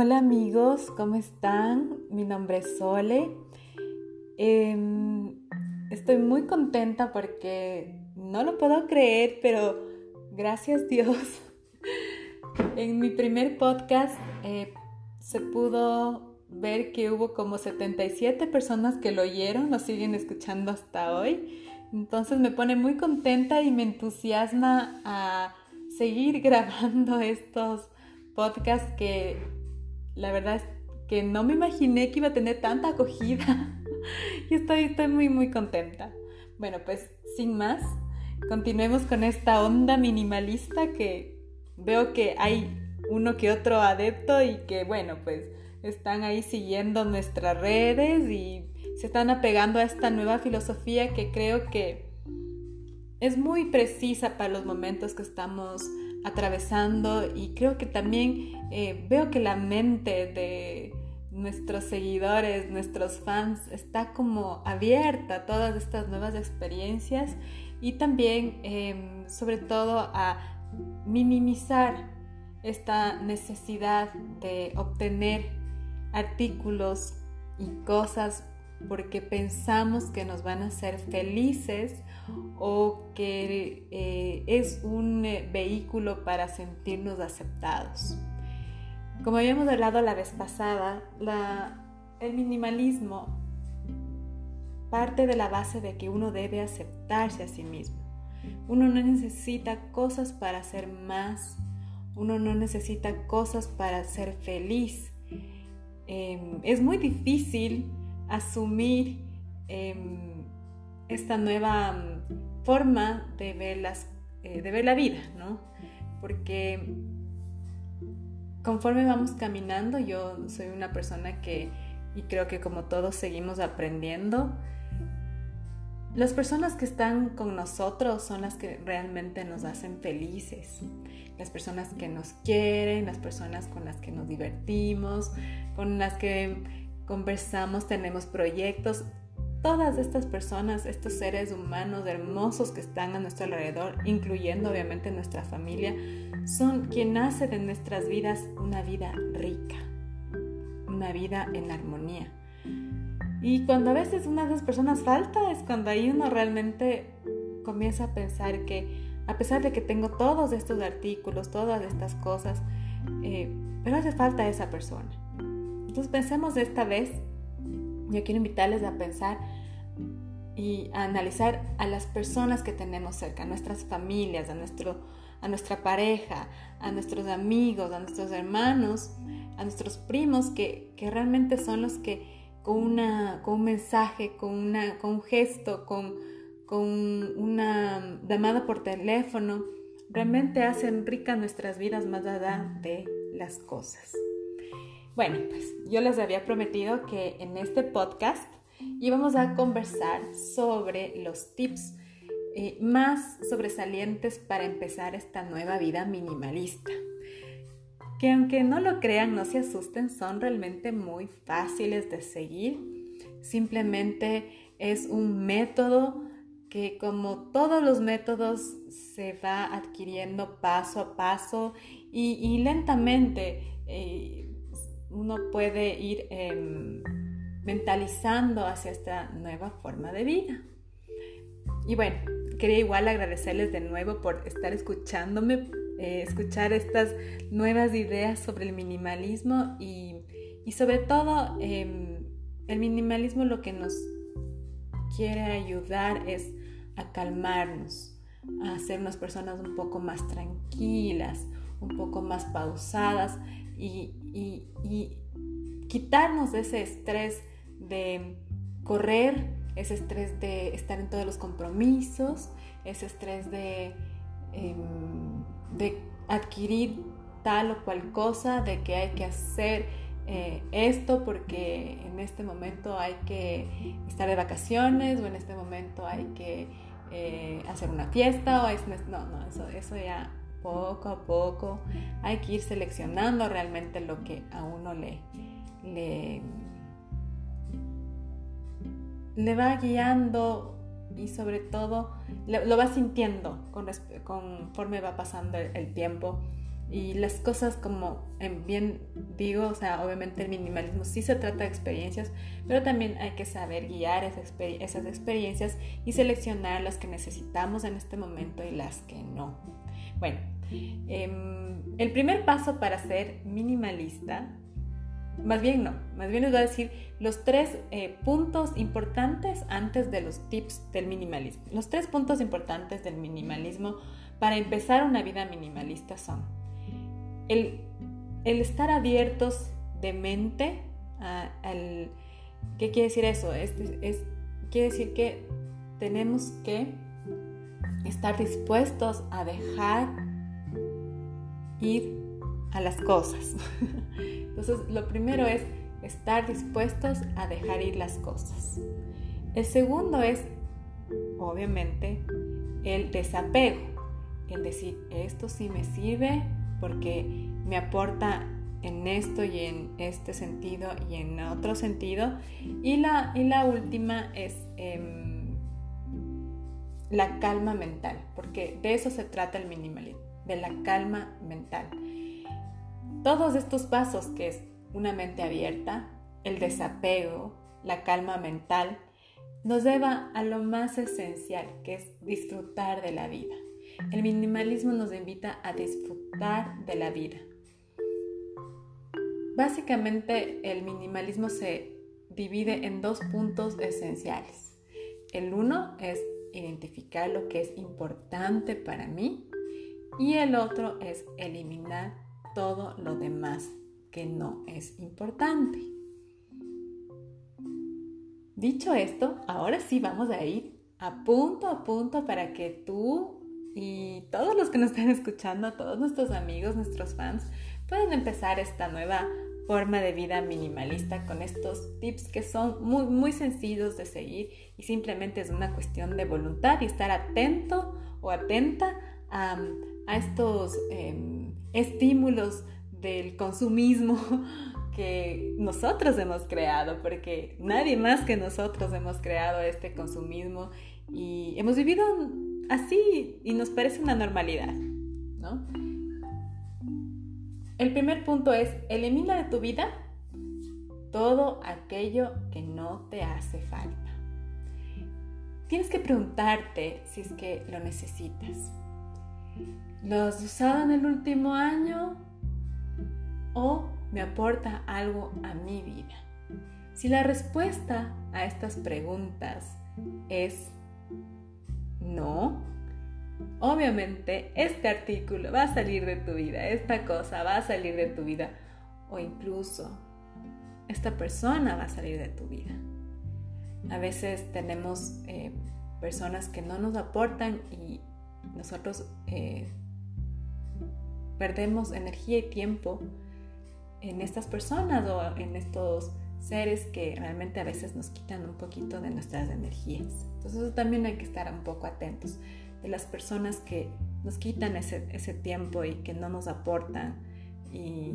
Hola amigos, ¿cómo están? Mi nombre es Sole. Em, estoy muy contenta porque no lo puedo creer, pero gracias Dios. En mi primer podcast eh, se pudo ver que hubo como 77 personas que lo oyeron, lo siguen escuchando hasta hoy. Entonces me pone muy contenta y me entusiasma a seguir grabando estos podcasts que la verdad es que no me imaginé que iba a tener tanta acogida y estoy, estoy muy, muy contenta. Bueno, pues sin más, continuemos con esta onda minimalista que veo que hay uno que otro adepto y que, bueno, pues están ahí siguiendo nuestras redes y se están apegando a esta nueva filosofía que creo que es muy precisa para los momentos que estamos atravesando y creo que también eh, veo que la mente de nuestros seguidores, nuestros fans está como abierta a todas estas nuevas experiencias y también em, sobre todo a minimizar esta necesidad de obtener artículos y cosas porque pensamos que nos van a hacer felices o que eh, es un eh, vehículo para sentirnos aceptados. Como habíamos hablado la vez pasada, el minimalismo parte de la base de que uno debe aceptarse a sí mismo. Uno no necesita cosas para ser más, uno no necesita cosas para ser feliz. Em, es muy difícil asumir em, esta nueva mm, forma de ver, las, eh, de ver la vida, ¿no? Porque conforme vamos caminando, yo soy una persona que, y creo que como todos seguimos aprendiendo, las personas que están con nosotros son las que realmente nos hacen felices. Las personas que nos quieren, las personas con las que nos divertimos, con las que conversamos, tenemos proyectos. Todas estas personas, estos seres humanos hermosos que están a nuestro alrededor, incluyendo obviamente nuestra familia, son quien hace de nuestras vidas una vida rica, una vida en armonía. Y cuando a veces una de esas personas falta es cuando ahí uno realmente comienza a pensar que a pesar de que tengo todos estos artículos, todas estas cosas, eh, pero hace falta esa persona. Entonces pensemos esta vez, yo quiero invitarles a pensar y a analizar a las personas que tenemos cerca, a nuestras familias, a, nuestro, a nuestra pareja, a nuestros amigos, a nuestros hermanos, a nuestros primos, que, que realmente son los que con, una, con un mensaje, con, una, con un gesto, con, con una llamada por teléfono, realmente hacen rica nuestras vidas más allá de las cosas. Bueno, pues yo les había prometido que en este podcast íbamos a conversar sobre los tips eh, más sobresalientes para empezar esta nueva vida minimalista. Que aunque no lo crean, no se asusten, son realmente muy fáciles de seguir. Simplemente es un método que como todos los métodos se va adquiriendo paso a paso y, lentamente. Eh, uno puede ir em, mentalizando hacia esta nueva forma de vida. Y bueno, quería igual agradecerles de nuevo por estar escuchándome, eh, escuchar estas nuevas ideas sobre el minimalismo y, sobre todo em, el minimalismo lo que nos quiere ayudar es a calmarnos, a unas personas un poco más tranquilas, un poco más pausadas y, quitarnos de ese estrés de correr, ese estrés de estar en todos los compromisos, ese estrés de, em, de adquirir tal o cual cosa, de que hay que hacer eh, esto porque en este momento hay que estar de vacaciones o en este momento hay que eh, hacer una fiesta o es, no, no, eso, eso ya poco a poco hay que ir seleccionando realmente lo que a uno le, le, le va guiando y sobre todo lo va sintiendo conforme va pasando el, tiempo Y las cosas como bien digo, o sea, obviamente el minimalismo sí se trata de experiencias, pero también hay que saber guiar esas experiencias y seleccionar las que necesitamos en este momento y las que no. Bueno, em, el primer paso para ser minimalista, más bien no, más bien les voy a decir los tres eh, puntos importantes antes de los tips del minimalismo. Los tres puntos importantes del minimalismo para empezar una vida minimalista son el, estar abiertos de mente al... ¿Qué quiere decir eso? Es, quiere decir que tenemos que estar dispuestos a dejar ir a las cosas. Entonces, lo primero es estar dispuestos a dejar ir las cosas. El segundo es, obviamente, el desapego. El decir, esto sí me sirve porque me aporta en esto y en este sentido y en otro sentido. Y la, y la última es em, la calma mental, porque de eso se trata el minimalismo, de la calma mental. Todos estos pasos que es una mente abierta, el desapego, la calma mental, nos lleva a lo más esencial, que es disfrutar de la vida. El minimalismo nos invita a disfrutar de la vida. Básicamente el minimalismo se divide en dos puntos esenciales. El uno es identificar lo que es importante para mí y el otro es eliminar todo lo demás que no es importante. Dicho esto, ahora sí vamos a ir a punto a punto para que tú y todos los que nos están escuchando, todos nuestros amigos, nuestros fans, puedan empezar esta nueva forma de vida minimalista con estos tips que son muy, muy sencillos de seguir y simplemente es una cuestión de voluntad y estar atento o atenta a, estos em, estímulos del consumismo que nosotros hemos creado, porque nadie más que nosotros hemos creado este consumismo y hemos vivido así y nos parece una normalidad, ¿no? El primer punto es, elimina de tu vida todo aquello que no te hace falta. Tienes que preguntarte si es que lo necesitas. ¿Lo has usado en el último año o me aporta algo a mi vida? Si la respuesta a estas preguntas es no, obviamente este artículo va a salir de tu vida, esta cosa va a salir de tu vida o incluso esta persona va a salir de tu vida. A veces tenemos eh, personas que no nos aportan y nosotros eh, perdemos energía y tiempo en estas personas o en estos seres que realmente a veces nos quitan un poquito de nuestras energías. Entonces eso también hay que estar un poco atentos de las personas que nos quitan ese, tiempo y que no nos aportan y,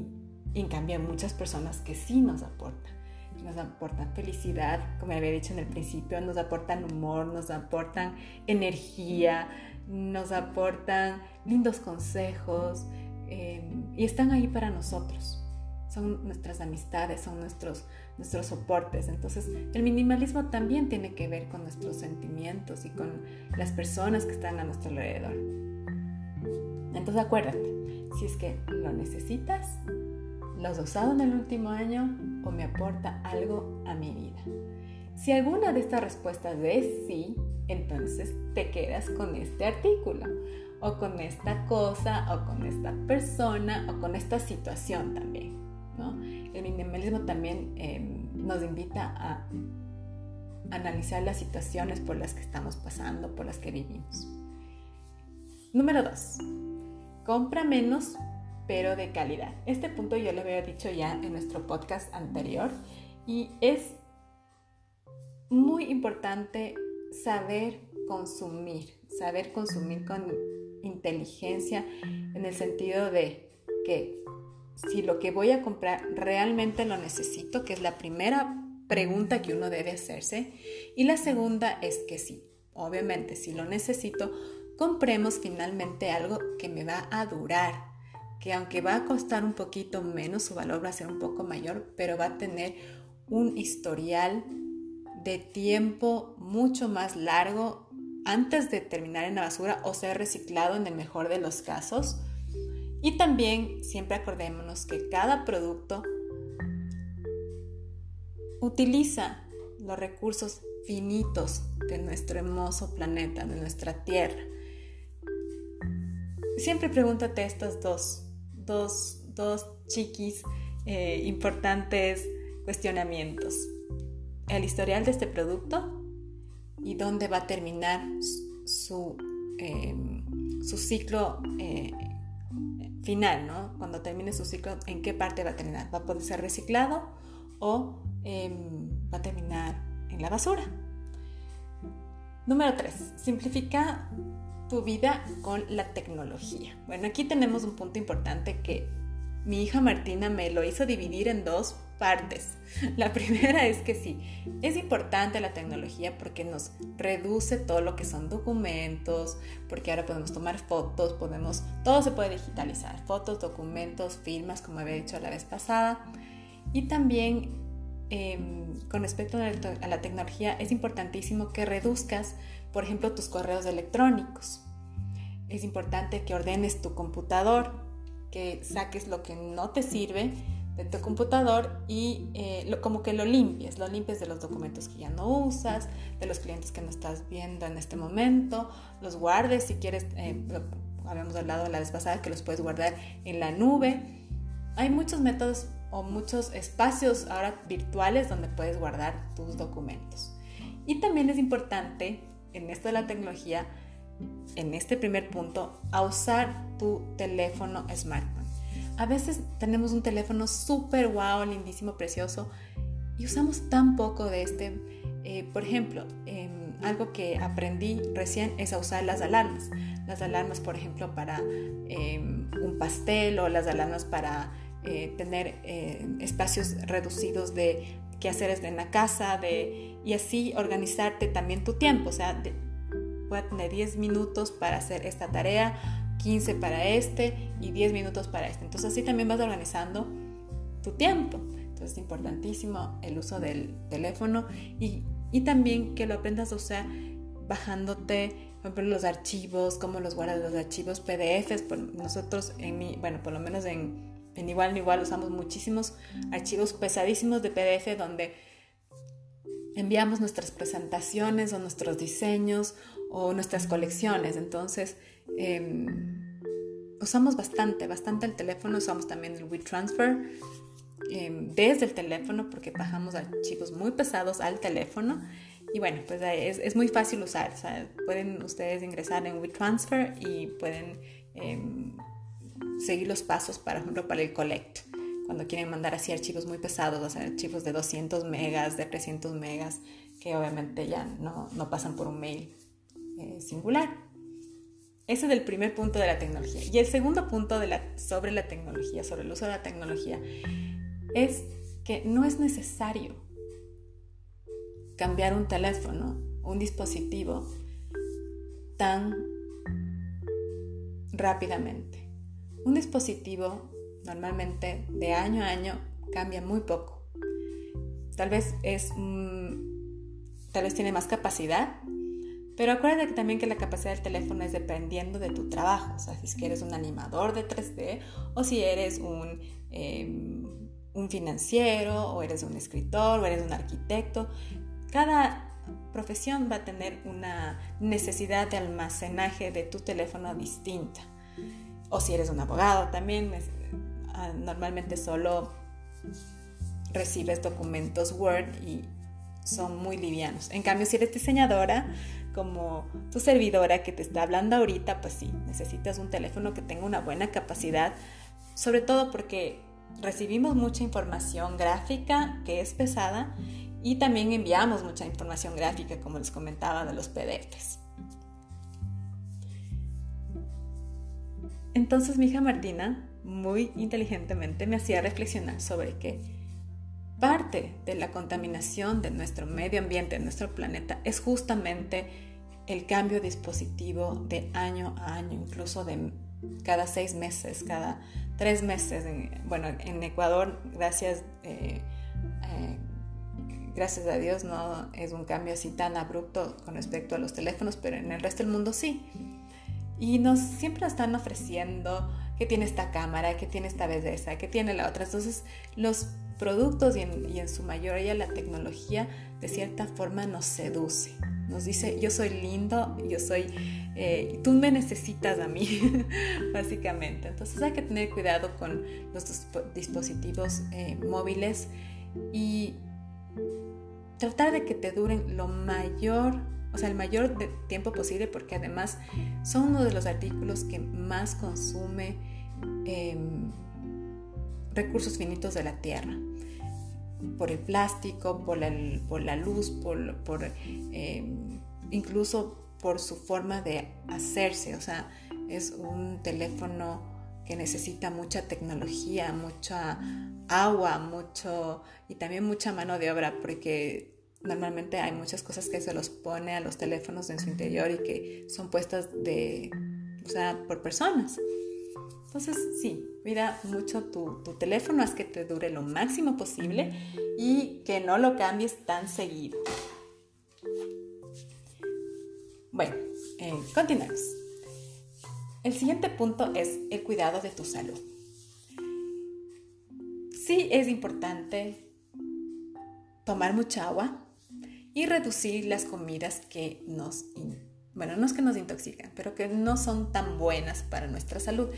en cambio muchas personas que sí nos aportan. Nos aportan felicidad, como había dicho en el principio, nos aportan humor, nos aportan energía, nos aportan lindos consejos eh, y están ahí para nosotros son nuestras amistades, son nuestros, nuestros soportes. Entonces, el minimalismo también tiene que ver con nuestros sentimientos y con las personas que están a nuestro alrededor. Entonces, acuérdate, si es que lo necesitas, lo has usado en el último año o me aporta algo a mi vida. Si alguna de estas respuestas es sí, entonces te quedas con este artículo o con esta cosa o con esta persona o con esta situación también. Minimalismo también em, nos invita a analizar las situaciones por las que estamos pasando, por las que vivimos. Número 2. Compra menos, pero de calidad. Este punto yo lo había dicho ya en nuestro podcast anterior y es muy importante saber consumir, saber consumir con inteligencia en el sentido de que si lo que voy a comprar realmente lo necesito, que es la primera pregunta que uno debe hacerse. Y la segunda es que sí, obviamente, si lo necesito, compremos finalmente algo que me va a durar, que aunque va a costar un poquito menos, su valor va a ser un poco mayor, pero va a tener un historial de tiempo mucho más largo antes de terminar en la basura o ser reciclado en el mejor de los casos. Y también siempre acordémonos que cada producto utiliza los recursos finitos de nuestro hermoso planeta, de nuestra Tierra. Siempre pregúntate estas dos, dos, dos chiquis eh, importantes cuestionamientos. El historial de este producto y dónde va a terminar su, em, su ciclo eh, final, ¿no? Cuando termine su ciclo, ¿en qué parte va a terminar? ¿Va a poder ser reciclado o em, va a terminar en la basura? Número 3. Simplifica tu vida con la tecnología. Bueno, aquí tenemos un punto importante que mi hija Martina me lo hizo dividir en dos La primera es que sí, es importante la tecnología porque nos reduce todo lo que son documentos, porque ahora podemos tomar fotos, podemos, todo se puede digitalizar, fotos, documentos, firmas, como había dicho la vez pasada. Y también em, con respecto a la tecnología es importantísimo que reduzcas, por ejemplo, tus correos electrónicos. Es importante que ordenes tu computador, que saques lo que no te sirve de tu computador y eh, como que lo limpies, lo limpies de los documentos que ya no usas, de los clientes que no estás viendo en este momento, los guardes si quieres, eh, habíamos hablado la vez pasada que los puedes guardar en la nube. Hay muchos métodos o muchos espacios ahora virtuales donde puedes guardar tus documentos. Y también es importante en esto de la tecnología en este primer punto a usar tu teléfono smartphone. A veces tenemos un teléfono súper wow, lindísimo, precioso y usamos tan poco de este. Eh, por ejemplo, em, algo que aprendí recién es a usar las alarmas. Las alarmas, por ejemplo, para em, un pastel o las alarmas para eh, tener eh, espacios reducidos de quehaceres en la casa de, y así organizarte también tu tiempo. O sea, voy a tener 10 minutos para hacer esta tarea, 15 para este y 10 minutos para este. Entonces así también vas organizando tu tiempo. Entonces es importantísimo el uso del teléfono y, y también que lo aprendas a usar bajándote, por ejemplo, los archivos, cómo los guardas los archivos PDFs. Por nosotros, en mi, bueno, por lo menos en, en igual igual usamos muchísimos archivos pesadísimos de PDF donde enviamos nuestras presentaciones o nuestros diseños o nuestras colecciones. Entonces, em, usamos bastante, bastante el teléfono, usamos también el WeTransfer em, desde el teléfono porque bajamos archivos muy pesados al teléfono. Y bueno, pues es, es muy fácil usar. pueden ustedes ingresar en WeTransfer y pueden em, seguir los pasos, por ejemplo, para el Collect. Cuando quieren mandar así archivos muy pesados, o sea, archivos de 200 megas, de 300 megas, que obviamente ya no, no pasan por un mail eh, singular. Ese es el primer punto de la tecnología. Y el segundo punto sobre la tecnología, sobre el uso de la tecnología, es que no es necesario cambiar un teléfono, un dispositivo, tan rápidamente. Un dispositivo normalmente de año a año cambia muy poco. Tal vez es, tal vez tiene más capacidad, pero acuérdate también que la capacidad del teléfono es dependiendo de tu trabajo. O sea, si es que eres un animador de 3D o si eres un, em, un financiero o eres un escritor o eres un arquitecto. Cada profesión va a tener una necesidad de almacenaje de tu teléfono distinta. O si eres un abogado también, ah, normalmente solo recibes documentos Word y son muy livianos. En cambio, si eres diseñadora, como tu servidora que te está hablando ahorita, pues sí, necesitas un teléfono que tenga una buena capacidad, sobre todo porque recibimos mucha información gráfica que es pesada y también enviamos mucha información gráfica, como les comentaba, de los PDFs. Entonces mi hija Martina, muy inteligentemente, me hacía reflexionar sobre que parte de la contaminación de nuestro medio ambiente, de nuestro planeta, es justamente el cambio dispositivo de año a año, incluso de cada seis meses, cada tres meses, bueno, en Ecuador, gracias, eh, eh, gracias a Dios, no es un cambio así tan abrupto con respecto a los teléfonos, pero en el resto del mundo sí. Y nos siempre están ofreciendo que tiene esta cámara, que tiene esta belleza, que tiene la otra. Entonces, los productos y en, su mayoría la tecnología de cierta forma nos seduce. Nos dice, yo soy lindo, yo soy, eh, tú me necesitas a mí, básicamente. Entonces hay que tener cuidado con los dispositivos eh, móviles y tratar de que te duren lo mayor, o sea, el mayor tiempo posible, porque además son uno de los artículos que más consume em, recursos finitos de la Tierra por el plástico, por la, por la luz, por, por em, incluso por su forma de hacerse. O sea, es un teléfono que necesita mucha tecnología, mucha agua, mucho y también mucha mano de obra, porque normalmente hay muchas cosas que se los pone a los teléfonos en su interior y que son puestas de, o sea, por personas. Entonces, sí, cuida mucho tu, teléfono, haz que te dure lo máximo posible y que no lo cambies tan seguido. Bueno, eh, continuamos. El siguiente punto es el cuidado de tu salud. Sí es importante tomar mucha agua y reducir las comidas que nos, bueno, no es que nos intoxican, pero que no son tan buenas para nuestra salud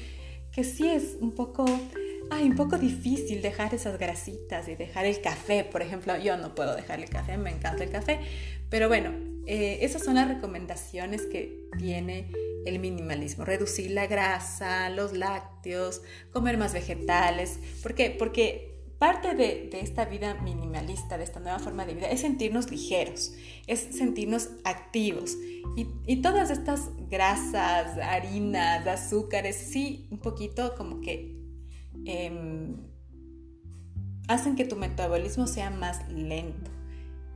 que sí es un poco, un poco difícil dejar esas grasitas y dejar el café, por ejemplo. Yo no puedo dejar el café, me encanta el café, pero bueno, eh, esas son las recomendaciones que tiene el minimalismo. Reducir la grasa, los lácteos, comer más vegetales. ¿Por qué? Porque parte de, esta vida minimalista, de esta nueva forma de vida, es sentirnos ligeros, es sentirnos activos. Y, todas estas grasas, harinas, azúcares, sí, un poquito como que em, hacen que tu metabolismo sea más lento.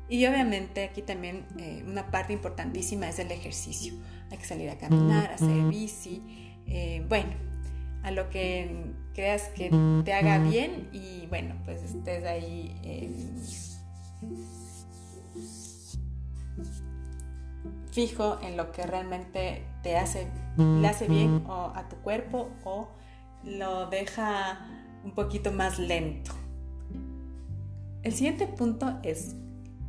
Y obviamente aquí también eh, una parte importantísima es el ejercicio. Hay que salir a caminar, hacer bici. Eh, bueno, a lo que creas que te haga bien y bueno, pues estés ahí fijo en lo que realmente te hace, le hace bien o a tu cuerpo o lo deja un poquito más lento. El siguiente punto es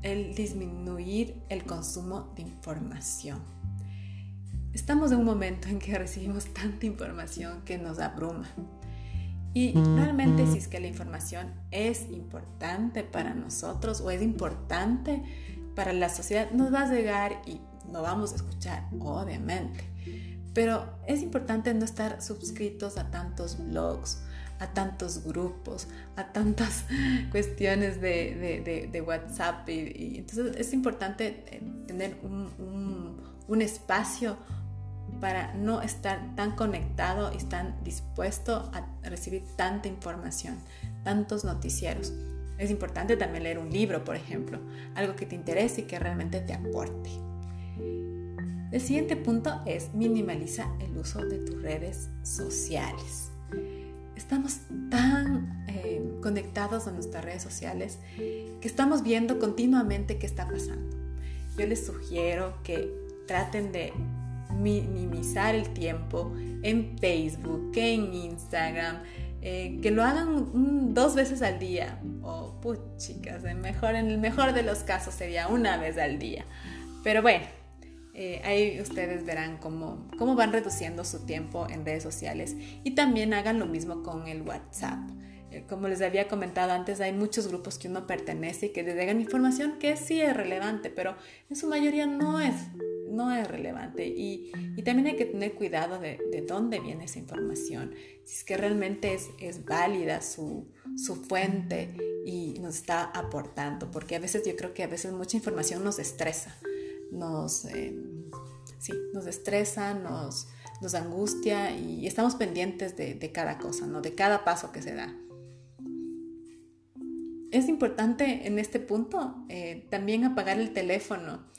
el disminuir el consumo de información. Estamos en un momento en que recibimos tanta información que nos abruma. Y realmente si es que la información es importante para nosotros o es importante para la sociedad, nos va a llegar y lo vamos a escuchar, obviamente. Pero es importante no estar suscritos a tantos blogs, a tantos grupos, a tantas cuestiones de, WhatsApp. Y, entonces es importante eh, tener un, un espacio para no estar tan conectado y tan dispuesto a recibir tanta información, tantos noticieros. Es importante también leer un libro, por ejemplo, algo que te interese y que realmente te aporte. El siguiente punto es minimaliza el uso de tus redes sociales. Estamos tan eh, conectados a nuestras redes sociales que estamos viendo continuamente qué está pasando. Yo les sugiero que traten de minimizar el tiempo en Facebook, en Instagram, eh, que lo hagan dos veces al día. O, pues chicas, mejor, en el mejor de los casos sería una vez al día. Pero bueno, eh, ahí ustedes verán cómo, cómo van reduciendo su tiempo en redes sociales. Y también hagan lo mismo con el WhatsApp. Eh, como les había comentado antes, hay muchos grupos que uno pertenece y que les llegan información que sí es relevante, pero en su mayoría no es no es relevante y, también hay que tener cuidado de, dónde viene esa información, si es que realmente es, es válida su, fuente y nos está aportando, porque a veces yo creo que a veces mucha información nos estresa, nos, eh, sí, nos estresa, nos, nos angustia y estamos pendientes de, cada cosa, ¿no? de cada paso que se da. Es importante en este punto eh, también apagar el teléfono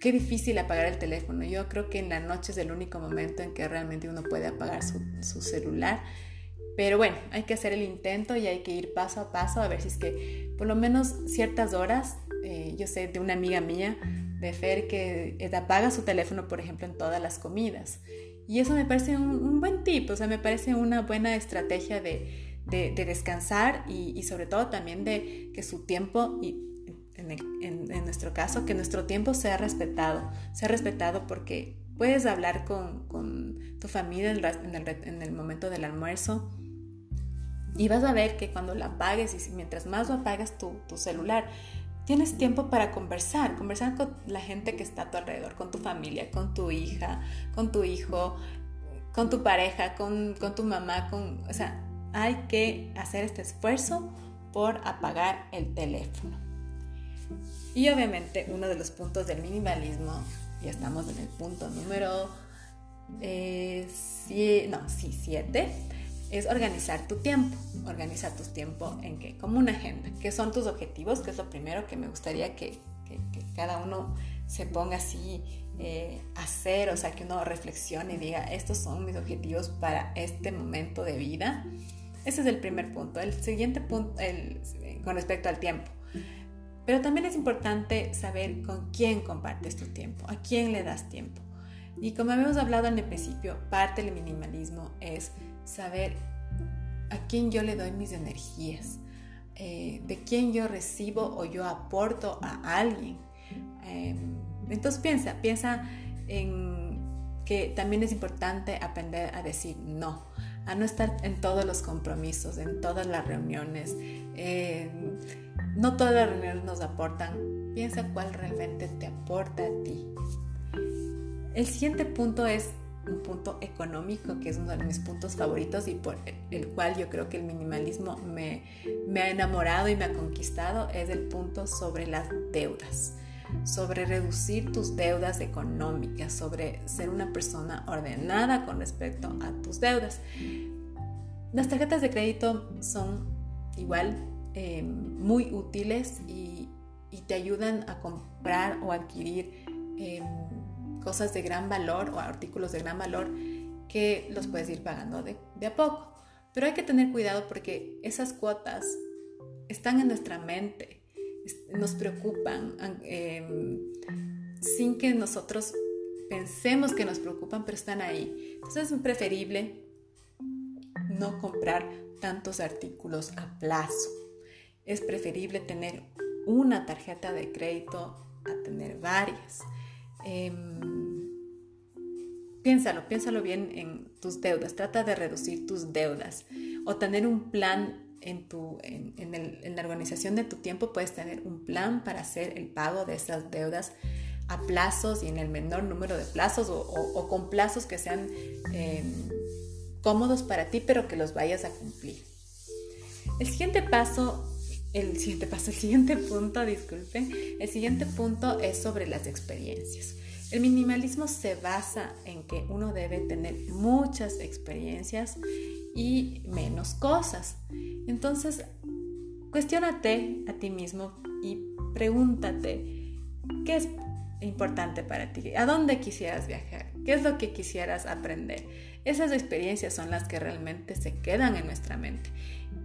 qué difícil apagar el teléfono. Yo creo que en la noche es el único momento en que realmente uno puede apagar su, celular. Pero bueno, hay que hacer el intento y hay que ir paso a paso a ver si es que por lo menos ciertas horas, eh, yo sé de una amiga mía, de Fer, que apaga su teléfono, por ejemplo, en todas las comidas. Y eso me parece un, buen tip, o sea, me parece una buena estrategia de, descansar y, sobre todo también de que su tiempo, y en, nuestro caso, que nuestro tiempo sea respetado, sea respetado porque puedes hablar con, tu familia en el, momento del almuerzo y vas a ver que cuando la apagues y mientras más lo apagas tu, celular, tienes tiempo para conversar, conversar con la gente que está a tu alrededor, con tu familia, con tu hija, con tu hijo, con tu pareja, con, con tu mamá, con, o sea, hay que hacer este esfuerzo por apagar el teléfono. Y obviamente uno de los puntos del minimalismo, ya estamos en el punto número eh, no, 7, es organizar tu tiempo. Organizar tu tiempo en qué? Como una agenda. ¿Qué son tus objetivos? Que es lo primero que me gustaría que, cada uno se ponga así eh, a hacer, o sea, que uno reflexione y diga, estos son mis objetivos para este momento de vida. Ese es el primer punto. El siguiente punto, con respecto al tiempo. Pero también es importante saber con quién compartes tu tiempo, a quién le das tiempo. Y como habíamos hablado en el principio, parte del minimalismo es saber a quién yo le doy mis energías, eh, de quién yo recibo o yo aporto a alguien. Em, entonces piensa, piensa en que también es importante aprender a decir no, a no estar en todos los compromisos, en todas las reuniones. No todas las reuniones nos aportan. Piensa cuál realmente te aporta a ti. El siguiente punto es un punto económico, que es uno de mis puntos favoritos y por el cual yo creo que el minimalismo me, me ha enamorado y me ha conquistado, es el punto sobre las deudas, sobre reducir tus deudas económicas, sobre ser una persona ordenada con respecto a tus deudas. Las tarjetas de crédito son igual eh, muy útiles y, te ayudan a comprar o adquirir em, cosas de gran valor o artículos de gran valor que los puedes ir pagando de, a poco. Pero hay que tener cuidado porque esas cuotas están en nuestra mente, nos preocupan em, sin que nosotros pensemos que nos preocupan, pero están ahí. Entonces es preferible no comprar tantos artículos a plazo es preferible tener una tarjeta de crédito a tener varias. Em, piénsalo, piénsalo bien en tus deudas. Trata de reducir tus deudas o tener un plan en, tu, en, la organización de tu tiempo. Puedes tener un plan para hacer el pago de esas deudas a plazos y en el menor número de plazos o, con plazos que sean em, cómodos para ti, pero que los vayas a cumplir. El siguiente paso el siguiente paso, el siguiente punto, disculpen, el siguiente punto es sobre las experiencias. El minimalismo se basa en que uno debe tener muchas experiencias y menos cosas. Entonces, cuestionate a ti mismo y pregúntate qué es importante para ti, a dónde quisieras viajar, qué es lo que quisieras aprender. Esas experiencias son las que realmente se quedan en nuestra mente.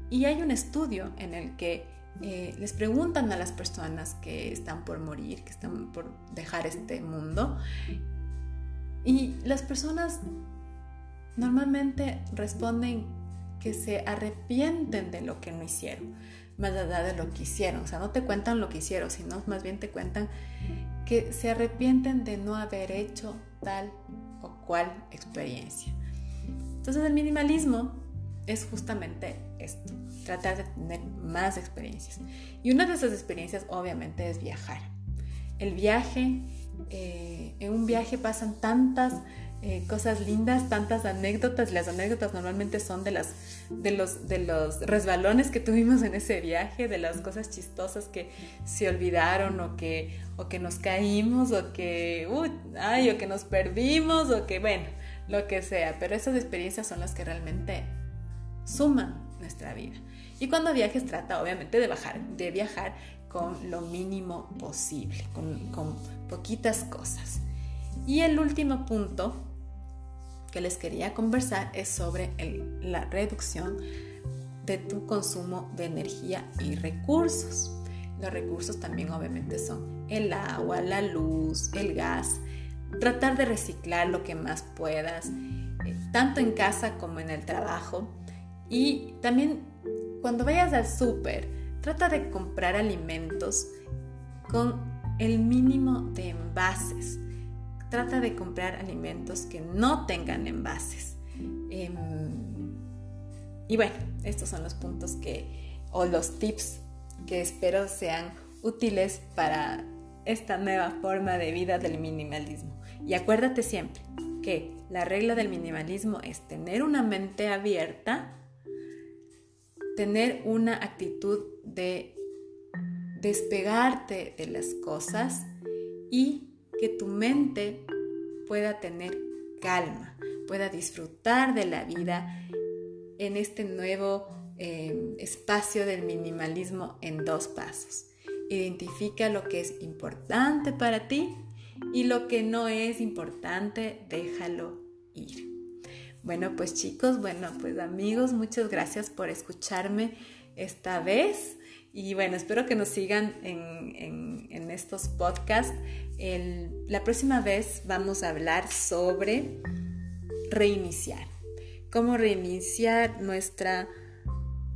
Y hay un estudio en el que eh, les preguntan a las personas que están por morir, que están por dejar este mundo, y las personas normalmente responden que se arrepienten de lo que no hicieron, más allá de lo que hicieron. O sea, no te cuentan lo que hicieron, sino más bien te cuentan que se arrepienten de no haber hecho tal o cual experiencia. Entonces el minimalismo es justamente esto, tratar de tener más experiencias. Y una de esas experiencias obviamente es viajar. El viaje, eh, en un viaje pasan tantas eh, cosas lindas, tantas anécdotas. Las anécdotas normalmente son de, las, de, los, de los resbalones que tuvimos en ese viaje, de las cosas chistosas que se olvidaron o que, o que nos caímos o que, ay, o que nos perdimos o que, bueno, lo que sea. Pero esas experiencias son las que realmente suman nuestra vida. Y cuando viajes trata obviamente de, bajar, de viajar con lo mínimo posible, con, poquitas cosas. Y el último punto que les quería conversar es sobre la reducción de tu consumo de energía y recursos. Los recursos también obviamente son el agua, la luz, el gas. Tratar de reciclar lo que más puedas, eh, tanto en casa como en el trabajo. Y también cuando vayas al súper, trata de comprar alimentos con el mínimo de envases. Trata de comprar alimentos que no tengan envases. Em, y bueno, estos son los puntos que, o los tips que espero sean útiles para esta nueva forma de vida del minimalismo. Y acuérdate siempre que la regla del minimalismo es tener una mente abierta, tener una actitud de despegarte de las cosas y que tu mente pueda tener calma, pueda disfrutar de la vida en este nuevo eh, espacio del minimalismo en dos pasos. Identifica lo que es importante para ti y lo que no es importante, déjalo ir. Bueno, pues chicos, bueno, pues amigos, muchas gracias por escucharme esta vez. Y bueno, espero que nos sigan en, estos podcasts. la próxima vez vamos a hablar sobre reiniciar. Cómo reiniciar nuestra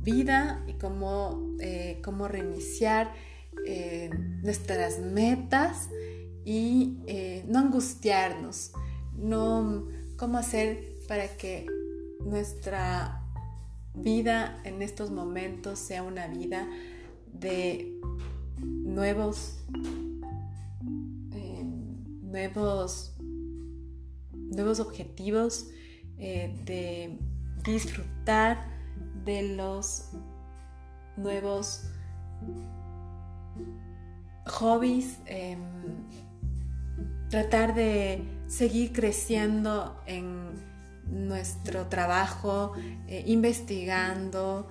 vida y cómo, eh, cómo reiniciar eh, nuestras metas y eh, no angustiarnos, no cómo hacer para que nuestra vida en estos momentos sea una vida de nuevos nuevos nuevos objetivos de disfrutar de los nuevos hobbies, em, tratar de seguir creciendo en nuestro trabajo, eh, investigando.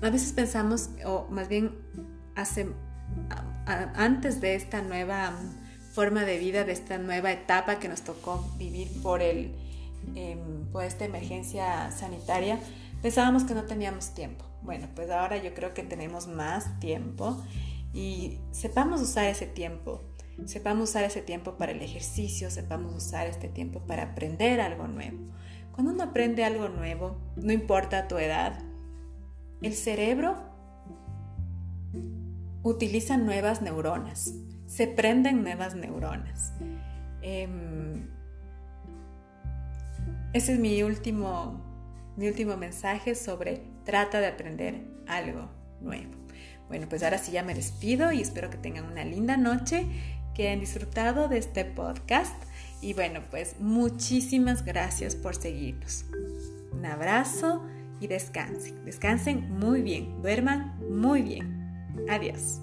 A veces pensamos, o más bien hace, antes de esta nueva forma de vida, de esta nueva etapa que nos tocó vivir por el por esta emergencia sanitaria, pensábamos que no teníamos tiempo. Bueno, pues ahora yo creo que tenemos más tiempo y sepamos usar ese tiempo. Sepamos usar ese tiempo para el ejercicio, sepamos usar este tiempo para aprender algo nuevo. Cuando uno aprende algo nuevo, no importa tu edad, el cerebro utiliza nuevas neuronas, se prenden nuevas neuronas. Em, ese es mi último, mi último mensaje sobre trata de aprender algo nuevo. Bueno, pues ahora sí ya me despido y espero que tengan una linda noche, que hayan disfrutado de este podcast y bueno, pues muchísimas gracias por seguirnos. Un abrazo y descansen. Descansen muy bien, duerman muy bien. Adiós.